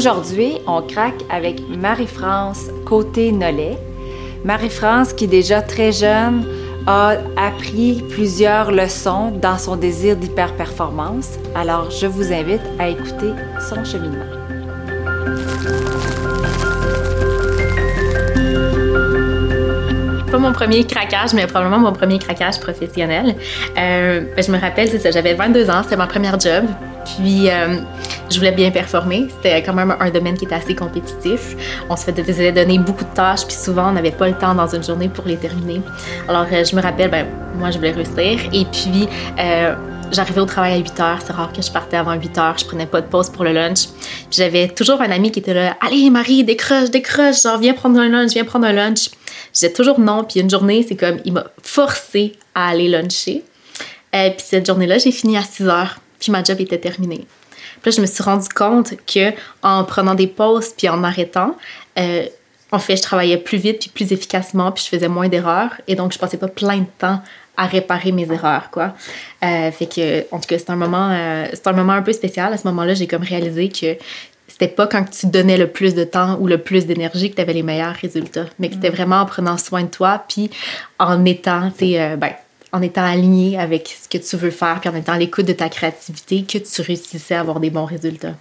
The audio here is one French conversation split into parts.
Aujourd'hui, on craque avec Marie-France Côté-Nollet. Marie-France, qui déjà très jeune, a appris plusieurs leçons dans son désir d'hyper-performance. Alors, je vous invite à écouter son cheminement. pas mon premier craquage, mais probablement mon premier craquage professionnel. Euh, ben, je me rappelle, c'est ça, j'avais 22 ans, c'était mon premier job. Puis, euh, je voulais bien performer. C'était quand même un domaine qui était assez compétitif. On se faisait donner beaucoup de tâches, puis souvent, on n'avait pas le temps dans une journée pour les terminer. Alors, euh, je me rappelle, ben, moi, je voulais réussir. Et puis, euh, j'arrivais au travail à 8 heures. C'est rare que je partais avant 8 heures. Je prenais pas de pause pour le lunch. J'avais toujours un ami qui était là Allez, Marie, décroche, décroche. Genre, viens prendre un lunch, viens prendre un lunch. Je disais toujours non. Puis une journée, c'est comme, il m'a forcé à aller luncher. Euh, puis cette journée-là, j'ai fini à 6 heures. Puis ma job était terminée. Puis là, je me suis rendu compte que en prenant des pauses puis en arrêtant, euh, en fait, je travaillais plus vite puis plus efficacement puis je faisais moins d'erreurs et donc je passais pas plein de temps à réparer mes erreurs, quoi. Euh, fait que, en tout cas, c'est un moment, euh, c'est un moment un peu spécial. À ce moment-là, j'ai comme réalisé que c'était pas quand tu donnais le plus de temps ou le plus d'énergie que tu avais les meilleurs résultats, mais que c'était mm. vraiment en prenant soin de toi puis en étant, tu sais, ben, en étant aligné avec ce que tu veux faire, puis en étant à l'écoute de ta créativité, que tu réussissais à avoir des bons résultats.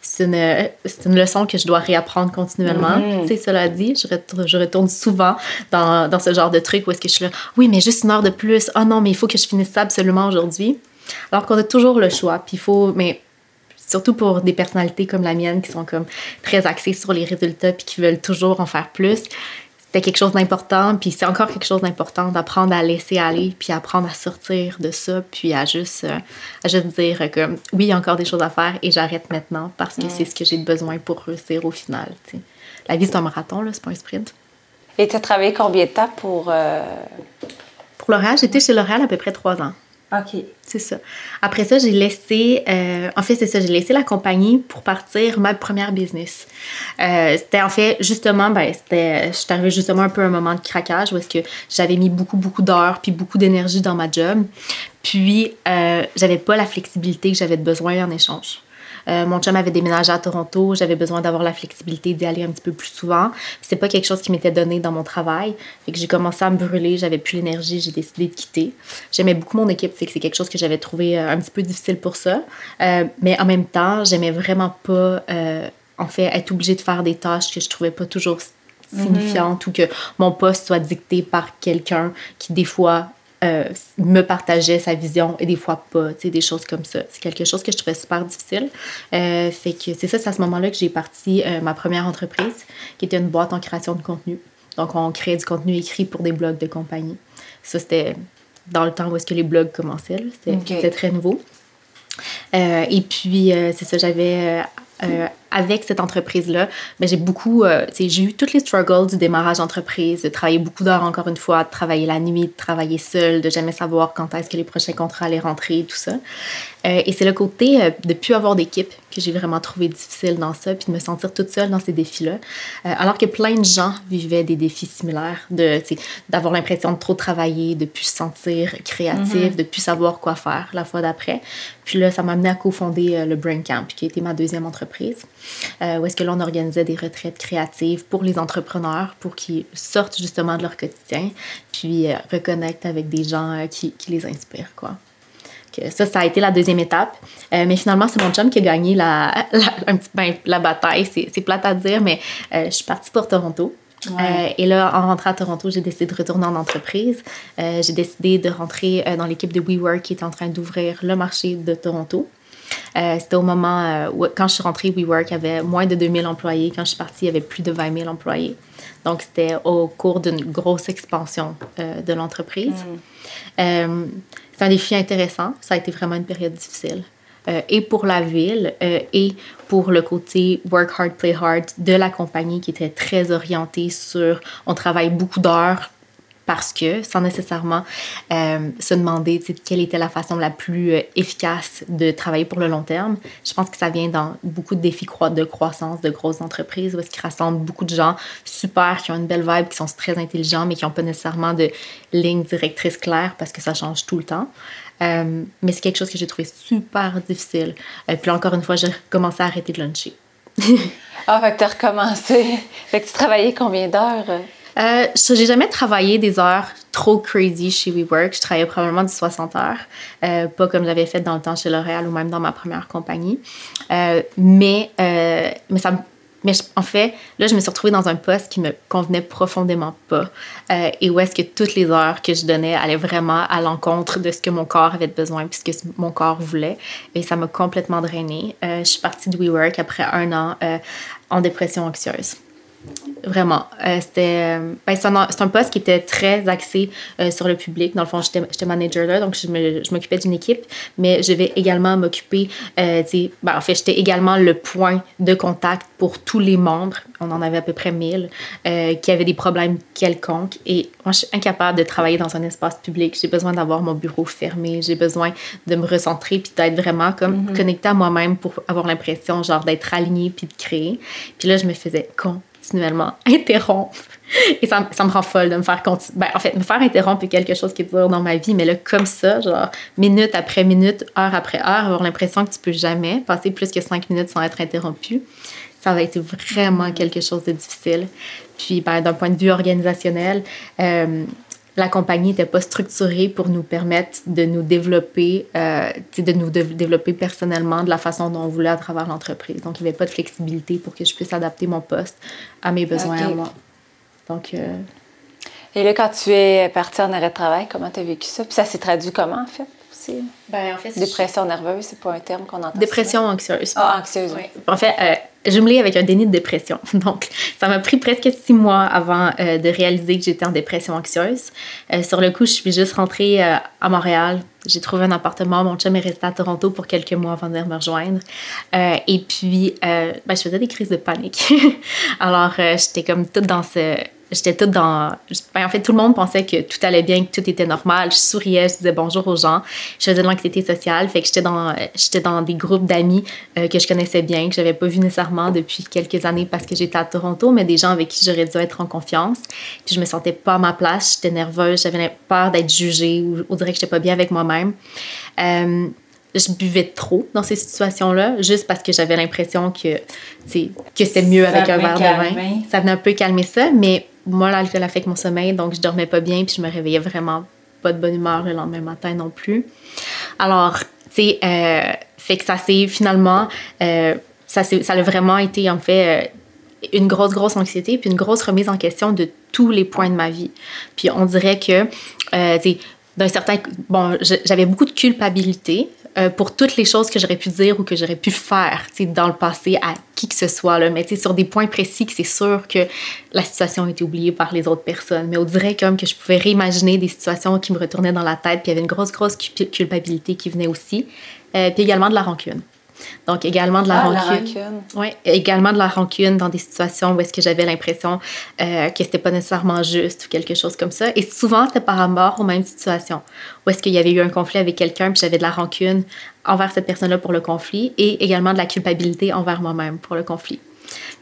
C'est une, une, leçon que je dois réapprendre continuellement. Mm cela dit, je, retourne, je retourne souvent dans, dans, ce genre de truc où est-ce que je suis là, oui, mais juste une heure de plus. Oh non, mais il faut que je finisse ça absolument aujourd'hui. Alors qu'on a toujours le choix. Puis il faut, mais surtout pour des personnalités comme la mienne qui sont comme très axées sur les résultats puis qui veulent toujours en faire plus c'était quelque chose d'important, puis c'est encore quelque chose d'important d'apprendre à laisser aller, puis apprendre à sortir de ça, puis à juste, euh, à juste dire que oui, il y a encore des choses à faire et j'arrête maintenant parce que c'est ce que j'ai besoin pour réussir au final. La vie, c'est un marathon, c'est pas un sprint. Et tu as travaillé combien de temps pour. Euh... Pour L'Oréal, j'étais chez L'Oréal à peu près trois ans. OK. C'est ça. Après ça, j'ai laissé, euh, en fait, c'est ça, j'ai laissé la compagnie pour partir ma première business. Euh, c'était en fait, justement, ben, c'était, je suis arrivée justement un peu à un moment de craquage où est-ce que j'avais mis beaucoup, beaucoup d'heures puis beaucoup d'énergie dans ma job. Puis, euh, j'avais pas la flexibilité que j'avais besoin en échange. Euh, mon chum avait déménagé à Toronto, j'avais besoin d'avoir la flexibilité d'y aller un petit peu plus souvent. C'est pas quelque chose qui m'était donné dans mon travail. Fait que j'ai commencé à me brûler, j'avais plus l'énergie, j'ai décidé de quitter. J'aimais beaucoup mon équipe, fait que c'est quelque chose que j'avais trouvé euh, un petit peu difficile pour ça. Euh, mais en même temps, j'aimais vraiment pas en fait être obligée de faire des tâches que je trouvais pas toujours signifiantes ou que mon poste soit dicté par quelqu'un qui des fois euh, me partageait sa vision et des fois pas, tu sais, des choses comme ça. C'est quelque chose que je trouvais super difficile. Euh, fait que c'est ça, c'est à ce moment-là que j'ai parti euh, ma première entreprise, qui était une boîte en création de contenu. Donc, on créait du contenu écrit pour des blogs de compagnie. Ça, c'était dans le temps où est-ce que les blogs commençaient. C'était très nouveau. et puis, c'est ça, j'avais euh, avec cette entreprise-là, mais j'ai beaucoup, euh, j'ai eu toutes les struggles du démarrage d'entreprise, de travailler beaucoup d'heures encore une fois, de travailler la nuit, de travailler seule, de jamais savoir quand est-ce que les prochains contrats allaient rentrer, tout ça. Euh, et c'est le côté euh, de ne plus avoir d'équipe que j'ai vraiment trouvé difficile dans ça, puis de me sentir toute seule dans ces défis-là. Euh, alors que plein de gens vivaient des défis similaires, de, d'avoir l'impression de trop travailler, de plus se sentir créatif, mm-hmm. de plus savoir quoi faire la fois d'après. Puis là, ça m'a amené à cofonder le Brain Camp, qui a été ma deuxième entreprise, où est-ce que là, on organisait des retraites créatives pour les entrepreneurs, pour qu'ils sortent justement de leur quotidien, puis reconnectent avec des gens qui, qui les inspirent, quoi ça, ça a été la deuxième étape. Euh, mais finalement, c'est mon chum qui a gagné la, un petit, ben, la bataille. C'est plate à dire, mais euh, je suis partie pour Toronto. Euh, et là, en rentrant à Toronto, j'ai décidé de retourner en entreprise. j'ai décidé de rentrer dans l'équipe de WeWork qui est en train d'ouvrir le marché de Toronto. C'était au moment où, quand je suis rentrée, WeWork avait moins de 2000 employés. Quand je suis partie, il y avait plus de 20 000 employés. Donc, c'était au cours d'une grosse expansion de l'entreprise. Mm. C'est un défi intéressant. Ça a été vraiment une période difficile. Euh, et pour la ville euh, et pour le côté work hard, play hard de la compagnie qui était très orientée sur on travaille beaucoup d'heures parce que, sans nécessairement euh, se demander quelle était la façon la plus euh, efficace de travailler pour le long terme, je pense que ça vient dans beaucoup de défis de croissance de grosses entreprises où est-ce qu'ils rassemblent beaucoup de gens super, qui ont une belle vibe, qui sont très intelligents, mais qui n'ont pas nécessairement de ligne directrice claire parce que ça change tout le temps. Euh, mais c'est quelque chose que j'ai trouvé super difficile. puis encore une fois, j'ai commencé à arrêter de luncher ah, fait que tu as recommencé. Fait que tu travaillais combien d'heures? Euh, j'ai jamais travaillé des heures trop crazy chez WeWork. Je travaillais probablement du 60 heures, euh, pas comme j'avais fait dans le temps chez L'Oréal ou même dans ma première compagnie. Euh, mais, euh, mais ça mais en fait, là, je me suis retrouvée dans un poste qui me convenait profondément pas. Et où est-ce que toutes les heures que je donnais allaient vraiment à l'encontre de ce que mon corps avait besoin, puisque mon corps voulait. Et ça m'a complètement drainée. Je suis partie de WeWork après un an en dépression anxieuse. Vraiment. Euh, c'était euh, ben, c'est, un, poste qui était très axé euh, sur le public. Dans le fond, j'étais, j'étais manager là, donc je, m'occupais d'une équipe, mais je vais également m'occuper, ben, en fait, j'étais également le point de contact pour tous les membres. On en avait à peu près 1000 qui avaient des problèmes quelconques. Et moi, je suis incapable de travailler dans un espace public. J'ai besoin d'avoir mon bureau fermé. J'ai besoin de me recentrer puis d'être vraiment comme mm-hmm. connectée à moi-même pour avoir l'impression, genre, d'être alignée puis de créer. Puis là, je me faisais con continuellement interrompre. Et ça, me rend folle de me faire continuer. Ben, en fait, me faire interrompre est quelque chose qui est dur dans ma vie, mais là, comme ça, genre, minute après minute, heure après heure, avoir l'impression que tu peux jamais passer plus que cinq minutes sans être interrompu, ça va être vraiment quelque chose de difficile. Puis, ben, d'un point de vue organisationnel, euh, la compagnie n'était pas structurée pour nous permettre de nous développer, euh, de nous développer personnellement de la façon dont on voulait à travers l'entreprise. Donc, il n'y avait pas de flexibilité pour que je puisse adapter mon poste à mes besoins à moi. Donc, euh, Et là, quand tu es partie en arrêt de travail, comment tu as vécu ça? Puis ça s'est traduit comment, en fait? Ben, en fait, Dépression nerveuse, c'est pas un terme qu'on entend. Dépression anxieuse. Ah, anxieuse. Oui. En fait, euh, jumelé avec un déni de dépression. Donc, ça m'a pris presque six mois avant euh, de réaliser que j'étais en dépression anxieuse. Euh, sur le coup, je suis juste rentrée euh, à Montréal. J'ai trouvé un appartement. Mon chum est resté à Toronto pour quelques mois avant de venir me rejoindre. et puis, ben, je faisais des crises de panique. Alors, j'étais comme toute dans ce j'étais toute dans. Ben, en fait, tout le monde pensait que tout allait bien, que tout était normal. Je souriais, je disais bonjour aux gens. Je faisais de l'anxiété sociale. Fait que j'étais dans, j'étais dans des groupes d'amis euh, que je connaissais bien, que j'avais pas vu nécessairement depuis quelques années parce que j'étais à Toronto, mais des gens avec qui j'aurais dû être en confiance. Puis je me sentais pas à ma place. J'étais nerveuse. J'avais peur d'être jugée ou on dirait que j'étais pas bien avec moi-même. Euh, je buvais trop dans ces situations-là, juste parce que j'avais l'impression que, que c'était mieux avec un verre de vin. Ça venait un peu calmer ça, mais moi, l'alcool affecte mon sommeil, donc je dormais pas bien, puis je me réveillais vraiment pas de bonne humeur le lendemain matin non plus. Alors, tu sais, euh, fait que ça s'est finalement, euh, ça, ça a vraiment été en fait euh, une grosse, grosse anxiété, puis une grosse remise en question de tous les points de ma vie. Puis on dirait que, tu sais, d'un certain. Bon, j'avais beaucoup de culpabilité euh, pour toutes les choses que j'aurais pu dire ou que j'aurais pu faire dans le passé à qui que ce soit. Là. Mais sur des points précis que c'est sûr que la situation a été oubliée par les autres personnes. Mais on dirait comme que je pouvais réimaginer des situations qui me retournaient dans la tête. Puis il y avait une grosse, grosse culpabilité qui venait aussi. Euh, puis également de la rancune. Donc, également de la ah, rancune. Oui, également de la rancune dans des situations où est-ce que j'avais l'impression euh, que c'était pas nécessairement juste ou quelque chose comme ça. Et souvent, c'était par rapport aux mêmes situations. Où est-ce qu'il y avait eu un conflit avec quelqu'un, puis j'avais de la rancune envers cette personne-là pour le conflit et également de la culpabilité envers moi-même pour le conflit.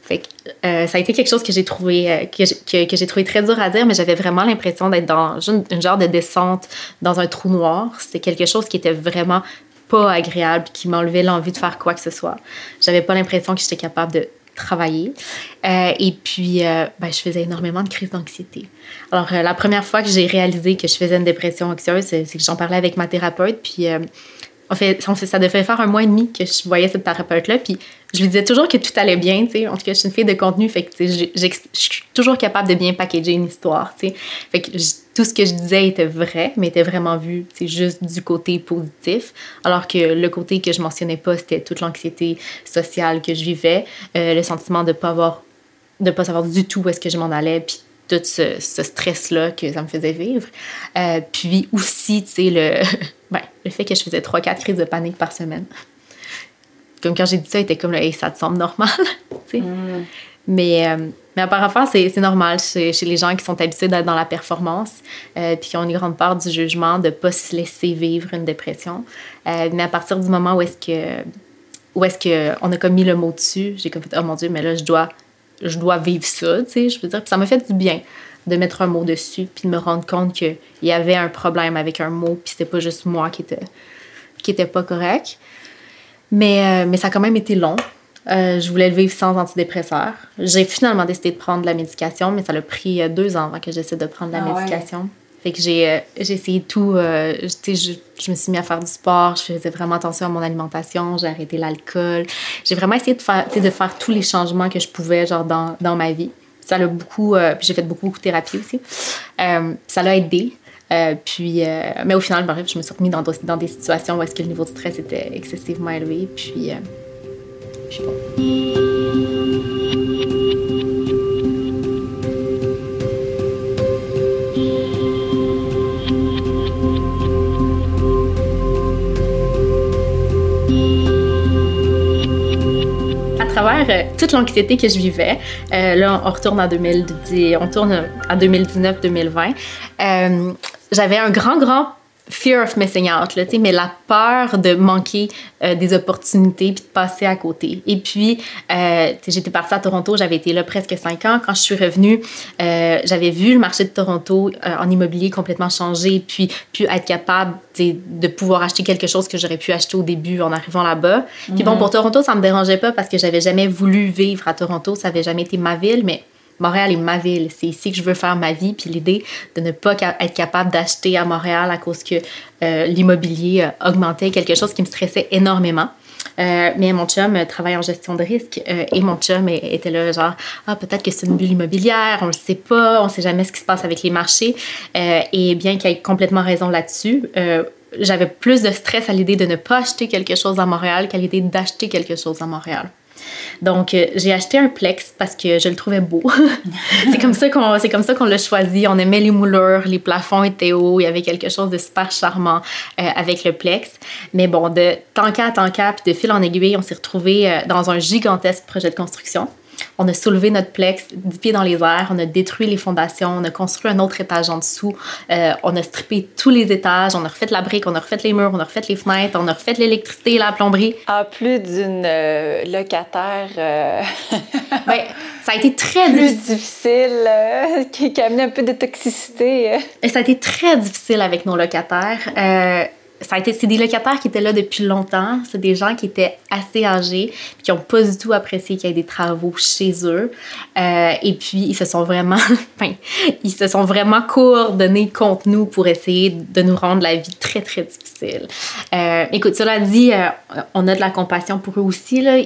Fait que, euh, ça a été quelque chose que j'ai trouvé euh, que, que, j'ai trouvé très dur à dire, mais j'avais vraiment l'impression d'être dans une, une, genre de descente dans un trou noir. C'était quelque chose qui était vraiment agréable, qui m'enlevait l'envie de faire quoi que ce soit. J'avais pas l'impression que j'étais capable de travailler. Euh, et puis, euh, ben, je faisais énormément de crises d'anxiété. Alors, euh, la première fois que j'ai réalisé que je faisais une dépression anxieuse, c'est que j'en parlais avec ma thérapeute. Puis, en fait, ça devait faire un mois et demi que je voyais cette thérapeute-là. Puis, je lui disais toujours que tout allait bien, tu sais. En tout cas, je suis une fille de contenu, fait que, je suis toujours capable de bien packager une histoire, tu sais. Fait que tout ce que je disais était vrai, mais était vraiment vu, c'est juste du côté positif. Alors que le côté que je mentionnais pas, c'était toute l'anxiété sociale que je vivais, euh, le sentiment de pas avoir, de pas savoir du tout où est-ce que je m'en allais, puis tout ce, stress-là que ça me faisait vivre. Euh, puis aussi, tu sais, le, ben, le fait que je faisais 3-4 crises de panique par semaine comme quand j'ai dit ça, il était comme, hey, ça te semble normal. Mm. Mais, euh, mais par c'est normal chez, les gens qui sont habitués d'être dans la performance, euh, puis qui ont une grande part du jugement de ne pas se laisser vivre une dépression. Euh, mais à partir du moment où est-ce que où est-ce qu'on a comme mis le mot dessus, j'ai comme fait, oh mon Dieu, mais là, je dois, je dois vivre ça, tu sais, je veux dire. Puis ça m'a fait du bien de mettre un mot dessus, puis de me rendre compte qu'il y avait un problème avec un mot, puis c'était pas juste moi qui était, qui était pas correct. Mais, euh, mais ça a quand même été long. Euh, je voulais le vivre sans antidépresseur. J'ai finalement décidé de prendre de la médication, mais ça a pris euh, deux ans avant que j'essaie de prendre de la ah médication. Fait que j'ai euh, essayé tout. je, je, me suis mis à faire du sport, je faisais vraiment attention à mon alimentation, j'ai arrêté l'alcool. J'ai vraiment essayé de faire, de faire tous les changements que je pouvais genre, dans, dans ma vie. Ça l'a beaucoup. puis j'ai fait beaucoup, beaucoup de thérapie aussi. ça l'a aidé. puis, mais au final, bref, je me suis remis dans, dans des situations où est-ce que le niveau de stress était excessivement élevé. Puis, à travers euh, toute l'anxiété que je vivais, euh, là on retourne en 2010, on tourne à 2019-2020, euh, j'avais un grand grand fear of missing out, là, mais la peur de manquer euh, des opportunités puis de passer à côté. Et puis, euh, j'étais partie à Toronto, j'avais été là presque cinq ans. Quand je suis revenue, euh, j'avais vu le marché de Toronto en immobilier complètement changer, puis puis être capable de pouvoir acheter quelque chose que j'aurais pu acheter au début en arrivant là-bas. Puis bon, mm-hmm. pour Toronto, ça me dérangeait pas parce que j'avais jamais voulu vivre à Toronto, ça avait jamais été ma ville, mais Montréal est ma ville. C'est ici que je veux faire ma vie. Puis l'idée de ne pas être capable d'acheter à Montréal à cause que euh, l'immobilier augmentait, quelque chose qui me stressait énormément. Euh, mais mon chum travaille en gestion de risque euh, et mon chum était là genre ah peut-être que c'est une bulle immobilière on le sait pas on sait jamais ce qui se passe avec les marchés et bien qu'il ait complètement raison là-dessus j'avais plus de stress à l'idée de ne pas acheter quelque chose à Montréal qu'à l'idée d'acheter quelque chose à Montréal. Donc, euh, j'ai acheté un Plex parce que je le trouvais beau. c'est comme ça qu'on, c'est comme ça qu'on l'a choisi. On aimait les moulures, les plafonds étaient hauts, il y avait quelque chose de super charmant euh, avec le Plex. Mais bon, de tant qu'à tant qu'à, puis de fil en aiguille, on s'est retrouvé euh, dans un gigantesque projet de construction. On a soulevé notre plex dix pieds dans les airs, on a détruit les fondations, on a construit un autre étage en dessous, euh, on a strippé tous les étages, on a refait la brique, on a refait les murs, on a refait les fenêtres, on a refait l'électricité, la plomberie. En plus d'une euh, locataire. Euh, ben, ça a été très plus difficile, qui, qui, a amené un peu de toxicité. Et ça a été très difficile avec nos locataires ça a été, c'est des locataires qui étaient là depuis longtemps. C'est des gens qui étaient assez âgés, qui n'ont pas du tout apprécié qu'il y ait des travaux chez eux. Euh, et puis, ils se sont vraiment, enfin, ils se sont vraiment coordonnés contre nous pour essayer de nous rendre la vie très, très difficile. Euh, écoute, cela dit, euh, on a de la compassion pour eux aussi. Là.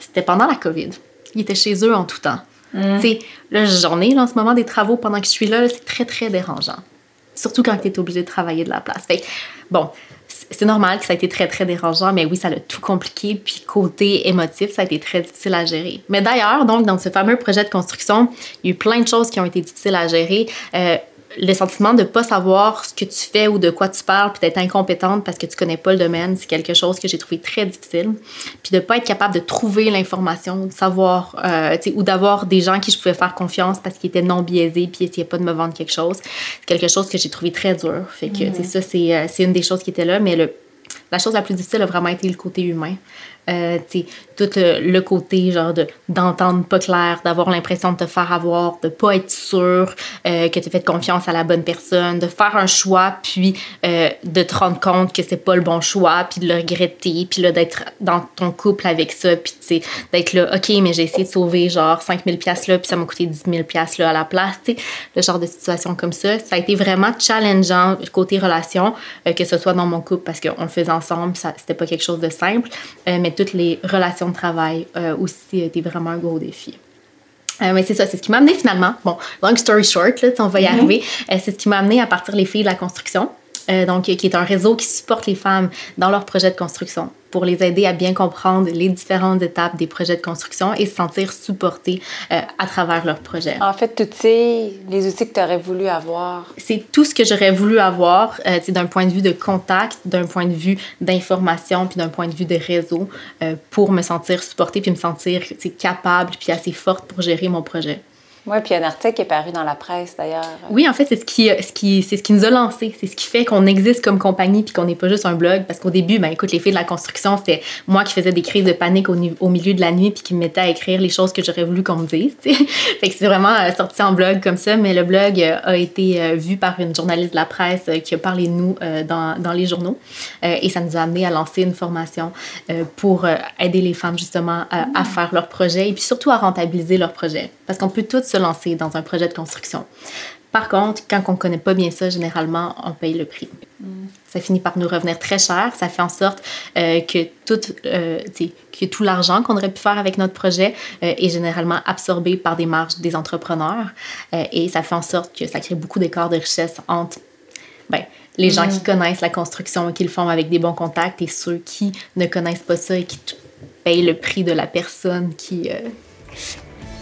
c'était pendant la COVID. Ils étaient chez eux en tout temps. Mm. Tu sais, là, j'en ai en ce moment des travaux pendant que je suis là, c'est très, très dérangeant. Surtout quand tu es obligé de travailler de la place. Fait bon, c'est normal que ça a été très, très dérangeant, mais oui, ça l'a tout compliqué. Puis côté émotif, ça a été très difficile à gérer. Mais d'ailleurs, donc, dans ce fameux projet de construction, il y a eu plein de choses qui ont été difficiles à gérer. Euh, le sentiment de ne pas savoir ce que tu fais ou de quoi tu parles, puis d'être incompétente parce que tu connais pas le domaine, c'est quelque chose que j'ai trouvé très difficile. Puis de pas être capable de trouver l'information, de savoir, euh, ou d'avoir des gens qui je pouvais faire confiance parce qu'ils étaient non biaisés puis ils essayaient pas de me vendre quelque chose, c'est quelque chose que j'ai trouvé très dur. Fait que, mm. ça, euh, c'est une des choses qui était là, mais le, la chose la plus difficile a vraiment été le côté humain. Euh, tout le, côté genre de d'entendre pas clair, d'avoir l'impression de te faire avoir, de pas être sûr euh, que tu fait confiance à la bonne personne, de faire un choix puis euh, de te rendre compte que c'est pas le bon choix puis de le regretter puis là d'être dans ton couple avec ça puis d'être là OK mais j'ai essayé de sauver genre 5000 pièces là puis ça m'a coûté 10 000 pièces là à la place, tu le genre de situation comme ça, ça a été vraiment challengeant côté relation que ce soit dans mon couple parce qu'on le faisait ensemble, ça c'était pas quelque chose de simple mais toutes les relations de travail euh, aussi étaient vraiment un gros défi. Euh, mais c'est ça, c'est ce qui m'a amené finalement. Bon, long story short, là, on va y mm-hmm. arriver. Euh, c'est ce qui m'a amené à partir les filles de la construction. Euh, donc, qui est un réseau qui supporte les femmes dans leurs projets de construction pour les aider à bien comprendre les différentes étapes des projets de construction et se sentir supportées euh, à travers leurs projets. En fait, tu sais, les outils que tu aurais voulu avoir. C'est tout ce que j'aurais voulu avoir, euh, d'un point de vue de contact, d'un point de vue d'information, puis d'un point de vue de réseau, pour me sentir supportée, puis me sentir capable, puis assez forte pour gérer mon projet. Oui, puis un article qui est paru dans la presse d'ailleurs. Oui, en fait, c'est ce qui, ce qui, c'est ce qui nous a lancé. C'est ce qui fait qu'on existe comme compagnie puis qu'on n'est pas juste un blog. Parce qu'au début, ben écoute, les filles de la construction, c'était moi qui faisais des crises de panique au, au milieu de la nuit puis qui me mettais à écrire les choses que j'aurais voulu qu'on me dise. fait que c'est vraiment euh, sorti en blog comme ça. Mais le blog euh, a été euh, vu par une journaliste de la presse qui a parlé de nous dans, dans les journaux. et ça nous a amené à lancer une formation pour aider les femmes justement à, à faire leurs projets et puis surtout à rentabiliser leurs projets. Parce qu'on peut toutes se lancer dans un projet de construction. Par contre, quand on ne connaît pas bien ça, généralement, on paye le prix. Ça finit par nous revenir très cher. Ça fait en sorte euh, que, tout, euh, que tout l'argent qu'on aurait pu faire avec notre projet euh, est généralement absorbé par des marges des entrepreneurs. et ça fait en sorte que ça crée beaucoup d'écarts de richesse entre ben, les gens qui connaissent la construction et qui le font avec des bons contacts et ceux qui ne connaissent pas ça et qui payent le prix de la personne qui,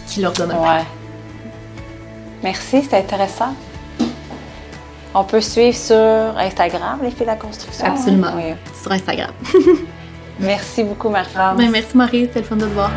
qui leur donne un ouais. Merci, c'est intéressant. On peut suivre sur Instagram, les filles de la construction. Absolument. Sur Instagram. merci beaucoup, Marie-France. Ben, merci, Marie. C'était le fun de te voir.